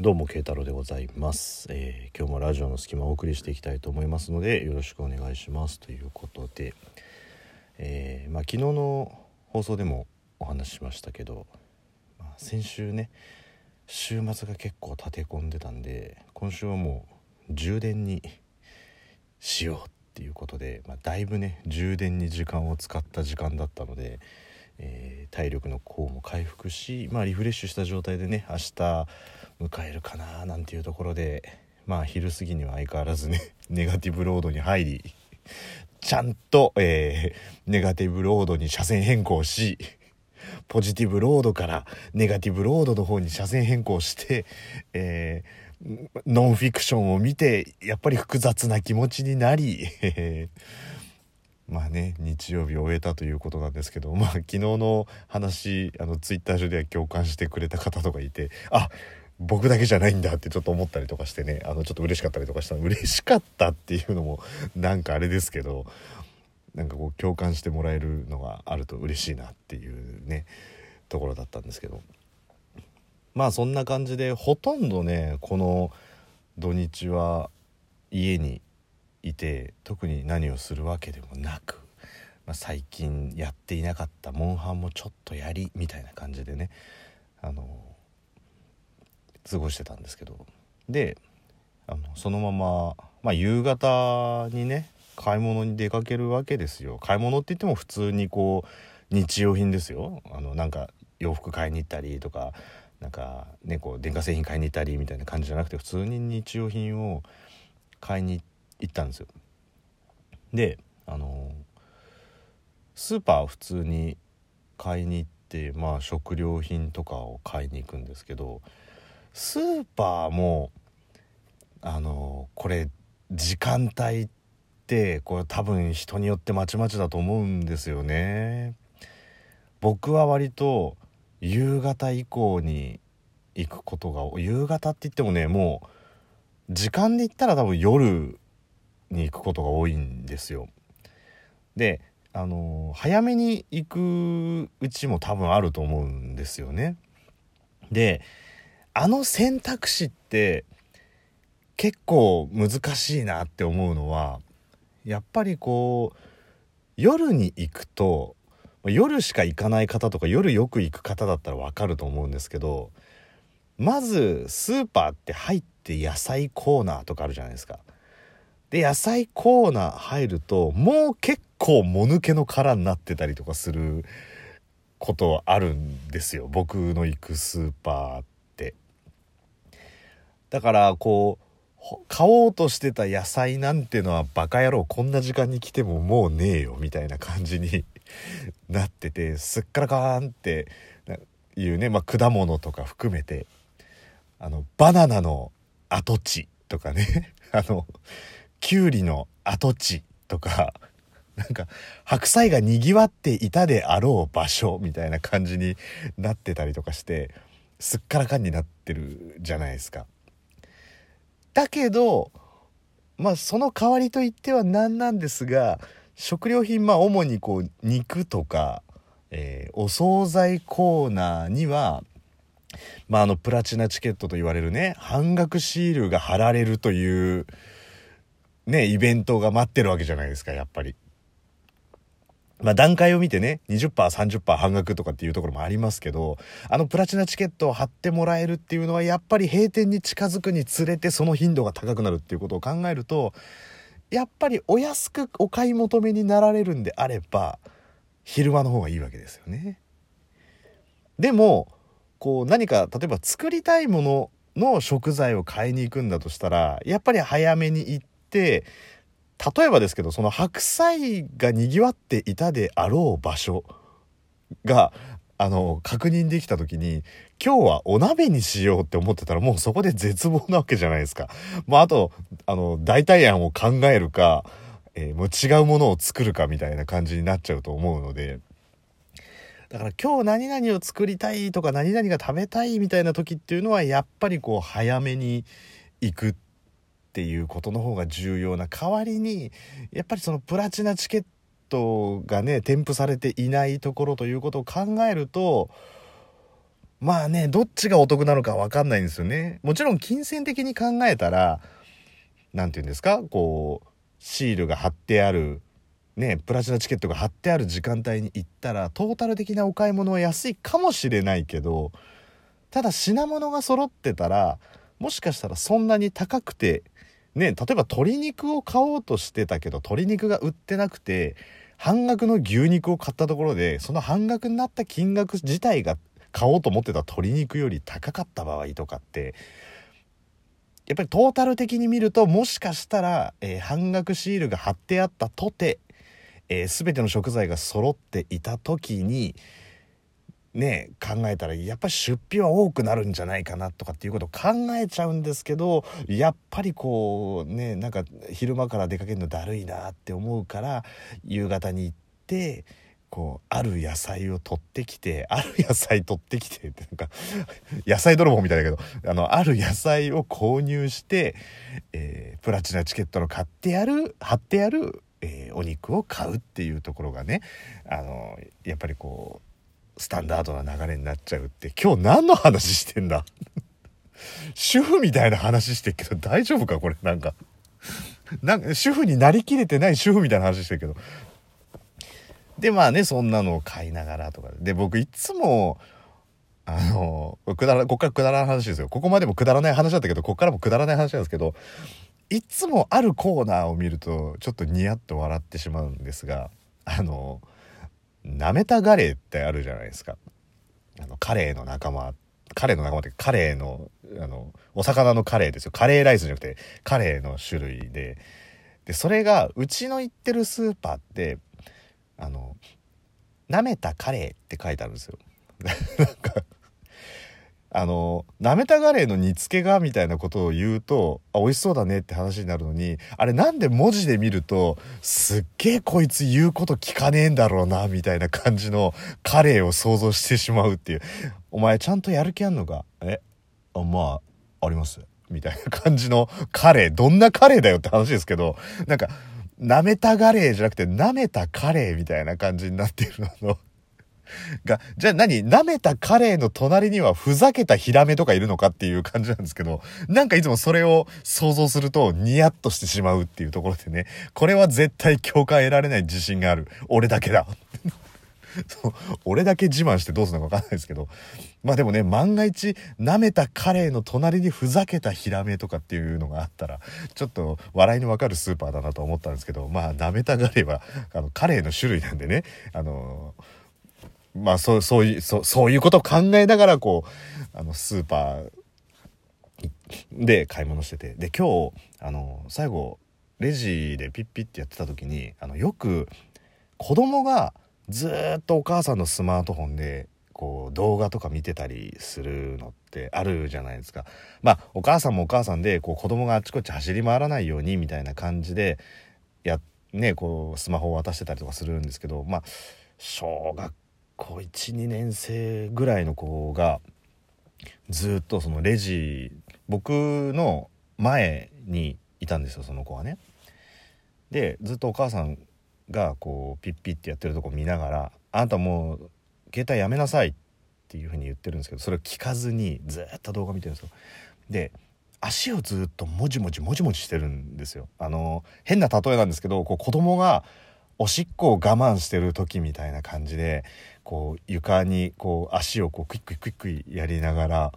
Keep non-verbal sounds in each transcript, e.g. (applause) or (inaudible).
どうも慶太郎でございます、えー、今日もラジオの隙間をお送りしていきたいと思いますのでよろしくお願いしますということで、えー、まあ、昨日の放送でもお話ししましたけど、まあ、先週ね週末が結構立て込んでたんで今週はもう充電にしようっていうことで、まあ、だいぶね充電に時間を使った時間だったので、えー、体力の方も回復し、まあ、リフレッシュした状態でね明日迎えるかななんていうところでまあ昼過ぎには相変わらずね (laughs) ネガティブロードに入りちゃんと、えー、ネガティブロードに車線変更しポジティブロードからネガティブロードの方に車線変更して、えー、ノンフィクションを見てやっぱり複雑な気持ちになりまあね日曜日を終えたということなんですけどまあ昨日の話あのツイッター上では共感してくれた方とかいてあ僕だけじゃないんだってちょっと思ったりとかしてねあのちょっと嬉しかったりとかしたの嬉しかったっていうのもなんかあれですけどなんかこう共感してもらえるのがあると嬉しいなっていうねところだったんですけど。まあそんな感じでほとんどねこの土日は家にいて特に何をするわけでもなく、まあ、最近やっていなかったモンハンもちょっとやりみたいな感じでねあの過ごしてたんですけど。であのそのまま、まあ、夕方にね買い物に出かけるわけですよ。買い物って言っても普通にこう日用品ですよ。あのなんか洋服買いに行ったりとかなんかねこう電化製品買いに行ったりみたいな感じじゃなくて普通に日用品を買いに行って行ったんですよであのスーパー普通に買いに行ってまあ食料品とかを買いに行くんですけどスーパーもあのこれ時間帯ってこれ多分人によってまちまちだと思うんですよね。僕は割と夕方以降に行くことが夕方って言ってもねもう時間で言ったら多分夜に行くことが多いんですよ。であの早めに行くうちも多分あると思うんですよね。であの選択肢って結構難しいなって思うのはやっぱりこう夜に行くと夜しか行かない方とか夜よく行く方だったらわかると思うんですけどまずスーパーって入って野菜コーナーとかあるじゃないですか。で野菜コーナー入るともう結構もぬけの殻になってたりとかすることあるんですよ。僕の行くスーパーって。だからこう買おうとしてた野菜なんてのはバカ野郎こんな時間に来てももうねえよみたいな感じに (laughs) なっててすっからかーんっていうね、まあ、果物とか含めてあのバナナの跡地とかね。(laughs) あのきゅうりの跡地とか (laughs) なんか白菜がにぎわっていたであろう場所みたいな感じになってたりとかしてすっからかんになってるじゃないですか。だけどまあその代わりといっては何なんですが食料品まあ主にこう肉とか、えー、お惣菜コーナーにはまああのプラチナチケットと言われるね半額シールが貼られるというねイベントが待ってるわけじゃないですかやっぱり。まあ、段階を見てね、20%、30%半額とかっていうところもありますけど、あのプラチナチケットを貼ってもらえるっていうのは、やっぱり閉店に近づくにつれてその頻度が高くなるっていうことを考えると、やっぱりお安くお買い求めになられるんであれば、昼間の方がいいわけですよね。でも、こう何か、例えば作りたいものの食材を買いに行くんだとしたら、やっぱり早めに行って、例えばですけどその白菜がにぎわっていたであろう場所があの確認できた時に今日はお鍋にしようって思ってたらもうそこで絶望なわけじゃないですか。まあ、あとあの代替案を考えるか、えー、もう違うものを作るかみたいな感じになっちゃうと思うので。だから今日何々を作りたいとか何々が食べたいみたいな時っていうのはやっぱりこう早めに行くっていうことの方が重要な代わりにやっぱりそのプラチナチケットがね添付されていないところということを考えるとまあねどっちがお得なのか分かんないんですよね。もちろん金銭的に考えたら何て言うんですかこうシールが貼ってあるねプラチナチケットが貼ってある時間帯に行ったらトータル的なお買い物は安いかもしれないけどただ品物が揃ってたらもしかしたらそんなに高くてね例えば鶏肉を買おうとしてたけど鶏肉が売ってなくて半額の牛肉を買ったところでその半額になった金額自体が買おうと思ってた鶏肉より高かった場合とかってやっぱりトータル的に見るともしかしたら、えー、半額シールが貼ってあったとて、えー、全ての食材が揃っていた時にね考えたらやっぱり出費は多くなるんじゃないかなとかっていうことを考えちゃうんですけどやっぱりこうねなんか昼間から出かけるのだるいなって思うから夕方に行ってこうある野菜を取ってきてある野菜取ってきてってなんか野菜泥棒みたいだけどあのある野菜を購入して、えー、プラチナチケットの買ってやる貼ってやる、えー、お肉を買うっていうところがねあのやっぱりこうスタンダードな流れになっちゃうって今日何の話してんだ？(laughs) 主婦みたいな話してるけど大丈夫かこれ？なんか。なんか主婦になりきれてない主婦みたいな話してるけど。でまあねそんなのを買いながらとかで。僕いつもあのくだらこっからくだらない話ですよ。ここまでもくだらない話だったけどこっからもくだらない話なんですけどいつもあるコーナーを見るとちょっとニヤッと笑ってしまうんですがあのなめたガレーってあるじゃないですか。あの、カレーの仲間、カレーの仲間ってカレーの、あの、お魚のカレーですよ。カレーライスじゃなくて、カレーの種類で。で、それが、うちの行ってるスーパーって、あの、なめたカレーって書いてあるんですよ。(laughs) なんかあの、なめたガレーの煮付けがみたいなことを言うと、あ、美味しそうだねって話になるのに、あれなんで文字で見ると、すっげえこいつ言うこと聞かねえんだろうな、みたいな感じのカレーを想像してしまうっていう。お前ちゃんとやる気あんのか？え？あ、まあ、あります。みたいな感じのカレー、どんなカレーだよって話ですけど、なんか、なめたガレーじゃなくて、なめたカレーみたいな感じになっているのが、じゃあ何舐めたカレーの隣にはふざけたヒラメとかいるのかっていう感じなんですけど、なんかいつもそれを想像するとニヤッとしてしまうっていうところでね、これは絶対共感得られない自信がある。俺だけだ。(laughs) そう俺だけ自慢してどうするのか分かんないですけどまあでもね万が一舐めたカレーの隣にふざけたヒラメとかっていうのがあったらちょっと笑いに分かるスーパーだなと思ったんですけどまあ舐めたガレーはあのカレーの種類なんでねあのーまあそうそういうそうそういうことを考えながらこうあのスーパーで買い物しててで今日あの最後レジでピッピッてやってた時にあのよく子供がずっとお母さんのスマートフォンでこう動画とか見てたりするのってあるじゃないですか。まあお母さんもお母さんでこう子供があちこち走り回らないようにみたいな感じでやねこうスマホを渡してたりとかするんですけどまあ小学校12年生ぐらいの子がずっとそのレジ僕の前にいたんですよその子はね。でずっとお母さんがこうピッピッてやってるとこ見ながら「あなたもう携帯やめなさい」っていうふうに言ってるんですけどそれを聞かずにずっと動画見てるんですよ。で足をずっともじもじもじもじしてるんですよ。あの変な例えなんですけどこう子供がおしっこを我慢してる時みたいな感じでこう床にこう足をこうクイックイクイックイやりながら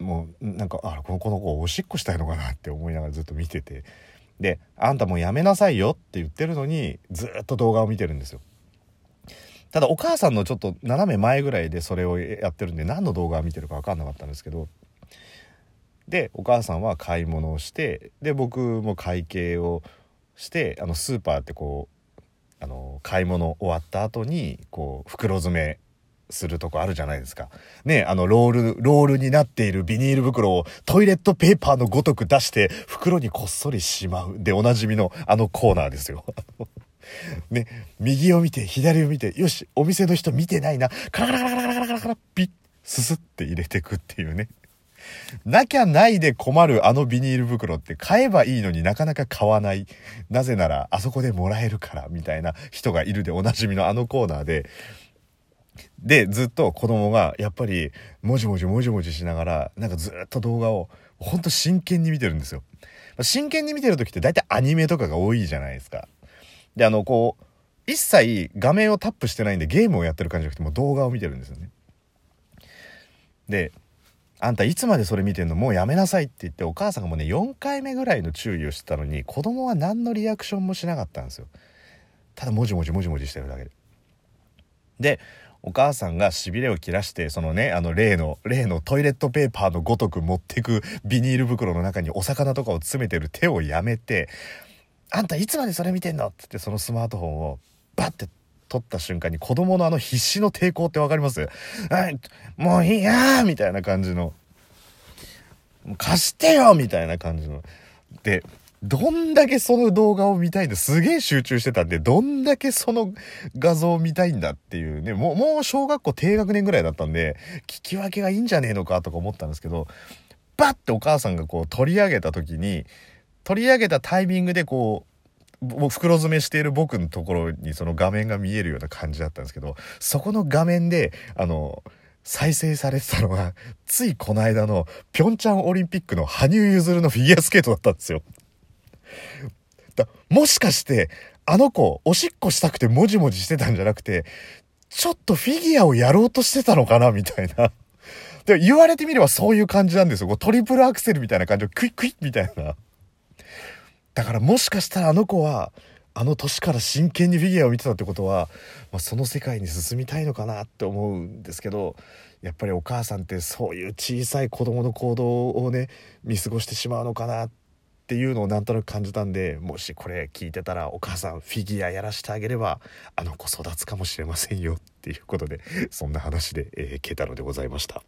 もうなんかあこの子の子おしっこしたいのかなって思いながらずっと見ててで「あんたもうやめなさいよ」って言ってるのにずっと動画を見てるんですよ。ただお母さんのちょっと斜め前ぐらいでそれをやってるんで何の動画を見てるか分かんなかったんですけどでお母さんは買い物をしてで僕も会計をしてあのスーパーってこうあの買い物終わった後にこう袋詰めするとこあるじゃないですか。ねあのロール、ロールになっているビニール袋をトイレットペーパーのごとく出して袋にこっそりしまうでおなじみのあのコーナーですよ。(laughs) ね、右を見て左を見てよしお店の人見てないなカラカラカラカラカラカラピッすすって入れてくっていうねなきゃないで困るあのビニール袋って買えばいいのになかなか買わない。なぜならあそこでもらえるからみたいな人がいるでおなじみのあのコーナーで、でずっと子供がやっぱりもじもじもじもじしながらなんかずっと動画をほんと真剣に見てるんですよ。真剣に見てる時って大体アニメとかが多いじゃないですか。であのこう一切画面をタップしてないんでゲームをやってる感じじゃなくてもう動画を見てるんですよね。であんたいつまでそれ見てんの？もうやめなさいって言ってお母さんがもうね4回目ぐらいの注意をしてたのに子供は何のリアクションもしなかったんですよ。ただもじもじもじもじしてるだけで。でお母さんがしびれを切らしてそのねあの例の例のトイレットペーパーのごとく持ってくビニール袋の中にお魚とかを詰めてる手をやめて「あんたいつまでそれ見てんの?」っつってそのスマートフォンをバッて取った瞬間に子供のあの必死の抵抗って分かります？はいもういいやみたいな感じの。貸してよみたいな感じの。でどんだけその動画を見たいんだ？すげえ集中してたんでどんだけその画像を見たいんだっていうね。もうもう小学校低学年ぐらいだったんで聞き分けがいいんじゃねえのかとか思ったんですけどバッてお母さんがこう取り上げた時に取り上げたタイミングでこう袋詰めしている僕のところにその画面が見えるような感じだったんですけどそこの画面であの再生されてたのが (laughs) ついこの間のピョンチャンオリンピックの羽生結弦のフィギュアスケートだったんですよ。だもしかしてあの子おしっこしたくてもじもじしてたんじゃなくてちょっとフィギュアをやろうとしてたのかなみたいな。で言われてみればそういう感じなんですよ。こうトリプルアクセルみたいな感じをクイックイッみたいな。だからもしかしたらあの子はあの年から真剣にフィギュアを見てたってことは、まあ、その世界に進みたいのかなって思うんですけどやっぱりお母さんってそういう小さい子供の行動をね見過ごしてしまうのかなっていうのをなんとなく感じたんでもしこれ聞いてたらお母さんフィギュアやらしてあげればあの子育つかもしれませんよっていうことでそんな話で、えー、ケタロでございました。